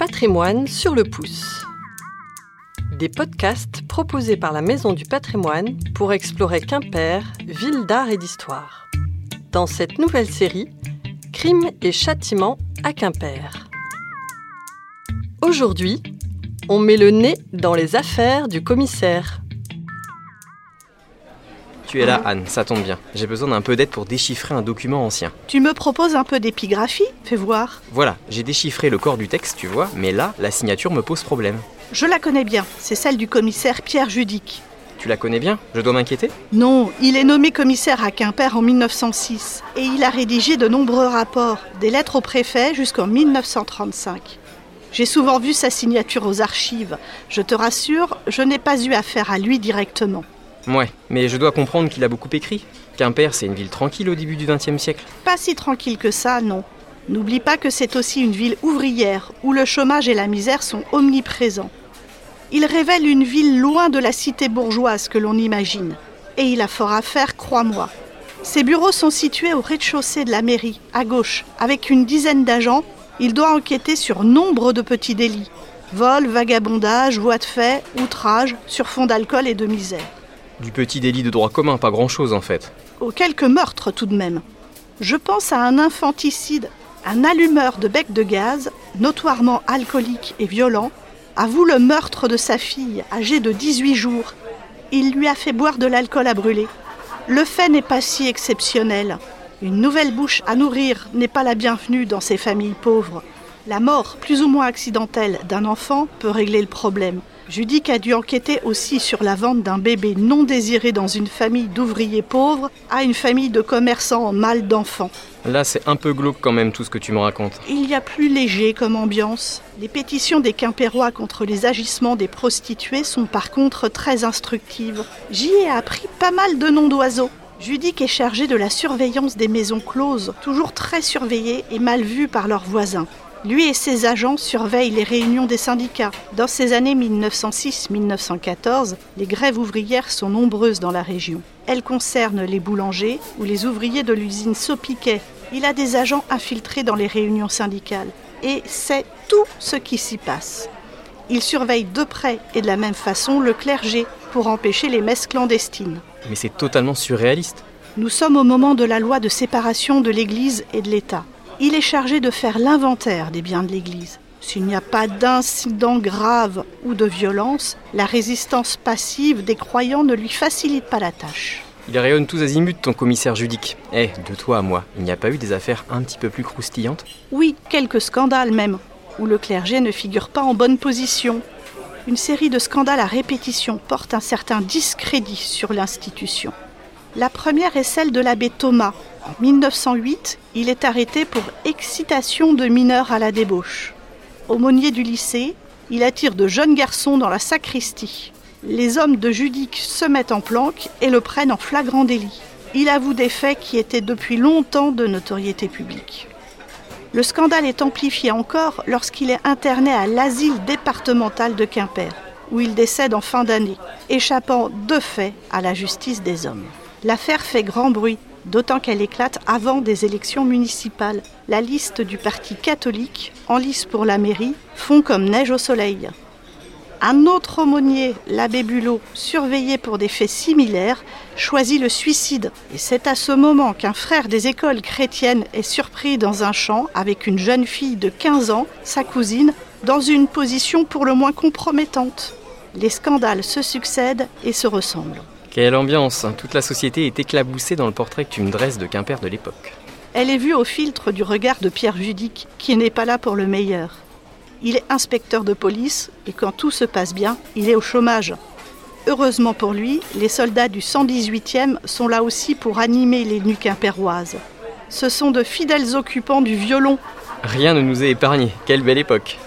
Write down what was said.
Patrimoine sur le pouce. Des podcasts proposés par la Maison du Patrimoine pour explorer Quimper, ville d'art et d'histoire. Dans cette nouvelle série, Crimes et châtiments à Quimper. Aujourd'hui, on met le nez dans les affaires du commissaire. Tu es là, Anne, ça tombe bien. J'ai besoin d'un peu d'aide pour déchiffrer un document ancien. Tu me proposes un peu d'épigraphie? Fais voir. Voilà, j'ai déchiffré le corps du texte, tu vois, mais là, la signature me pose problème. Je la connais bien. C'est celle du commissaire Pierre Judic. Tu la connais bien? Je dois m'inquiéter? Non, il est nommé commissaire à Quimper en 1906 et il a rédigé de nombreux rapports, des lettres au préfet jusqu'en 1935. J'ai souvent vu sa signature aux archives. Je te rassure, je n'ai pas eu affaire à lui directement. Ouais, mais je dois comprendre qu'il a beaucoup écrit. Quimper, c'est une ville tranquille au début du XXe siècle. Pas si tranquille que ça, non. N'oublie pas que c'est aussi une ville ouvrière où le chômage et la misère sont omniprésents. Il révèle une ville loin de la cité bourgeoise que l'on imagine. Et il a fort à faire, crois-moi. Ses bureaux sont situés au rez-de-chaussée de la mairie, à gauche. Avec une dizaine d'agents, il doit enquêter sur nombre de petits délits. Vol, vagabondage, voies de fait, outrage, sur fond d'alcool et de misère. Du petit délit de droit commun, pas grand-chose en fait. Aux quelques meurtres tout de même. Je pense à un infanticide, un allumeur de bec de gaz, notoirement alcoolique et violent, avoue le meurtre de sa fille, âgée de 18 jours. Il lui a fait boire de l'alcool à brûler. Le fait n'est pas si exceptionnel. Une nouvelle bouche à nourrir n'est pas la bienvenue dans ces familles pauvres. La mort, plus ou moins accidentelle, d'un enfant peut régler le problème. Judic a dû enquêter aussi sur la vente d'un bébé non désiré dans une famille d'ouvriers pauvres à une famille de commerçants mal d'enfants. Là, c'est un peu glauque quand même tout ce que tu me racontes. Il y a plus léger comme ambiance. Les pétitions des Quimpérois contre les agissements des prostituées sont par contre très instructives. J'y ai appris pas mal de noms d'oiseaux. Judic est chargé de la surveillance des maisons closes, toujours très surveillées et mal vues par leurs voisins. Lui et ses agents surveillent les réunions des syndicats. Dans ces années 1906-1914, les grèves ouvrières sont nombreuses dans la région. Elles concernent les boulangers ou les ouvriers de l'usine Sopiquet. Il a des agents infiltrés dans les réunions syndicales et sait tout ce qui s'y passe. Il surveille de près et de la même façon le clergé pour empêcher les messes clandestines. Mais c'est totalement surréaliste. Nous sommes au moment de la loi de séparation de l'Église et de l'État il est chargé de faire l'inventaire des biens de l'Église. S'il n'y a pas d'incident grave ou de violence, la résistance passive des croyants ne lui facilite pas la tâche. Il rayonne tous azimuts, ton commissaire judique. Eh, de toi à moi, il n'y a pas eu des affaires un petit peu plus croustillantes? Oui, quelques scandales même, où le clergé ne figure pas en bonne position. Une série de scandales à répétition porte un certain discrédit sur l'institution. La première est celle de l'abbé Thomas, en 1908, il est arrêté pour excitation de mineurs à la débauche. Aumônier du lycée, il attire de jeunes garçons dans la sacristie. Les hommes de Judic se mettent en planque et le prennent en flagrant délit. Il avoue des faits qui étaient depuis longtemps de notoriété publique. Le scandale est amplifié encore lorsqu'il est interné à l'asile départemental de Quimper, où il décède en fin d'année, échappant de fait à la justice des hommes. L'affaire fait grand bruit d'autant qu'elle éclate avant des élections municipales. La liste du Parti catholique, en lice pour la mairie, fond comme neige au soleil. Un autre aumônier, l'abbé Bulot, surveillé pour des faits similaires, choisit le suicide. Et c'est à ce moment qu'un frère des écoles chrétiennes est surpris dans un champ avec une jeune fille de 15 ans, sa cousine, dans une position pour le moins compromettante. Les scandales se succèdent et se ressemblent. Quelle ambiance. Toute la société est éclaboussée dans le portrait que tu me dresses de Quimper de l'époque. Elle est vue au filtre du regard de Pierre Judic, qui n'est pas là pour le meilleur. Il est inspecteur de police et quand tout se passe bien, il est au chômage. Heureusement pour lui, les soldats du 118e sont là aussi pour animer les nuits quimpéroises. Ce sont de fidèles occupants du violon. Rien ne nous est épargné, quelle belle époque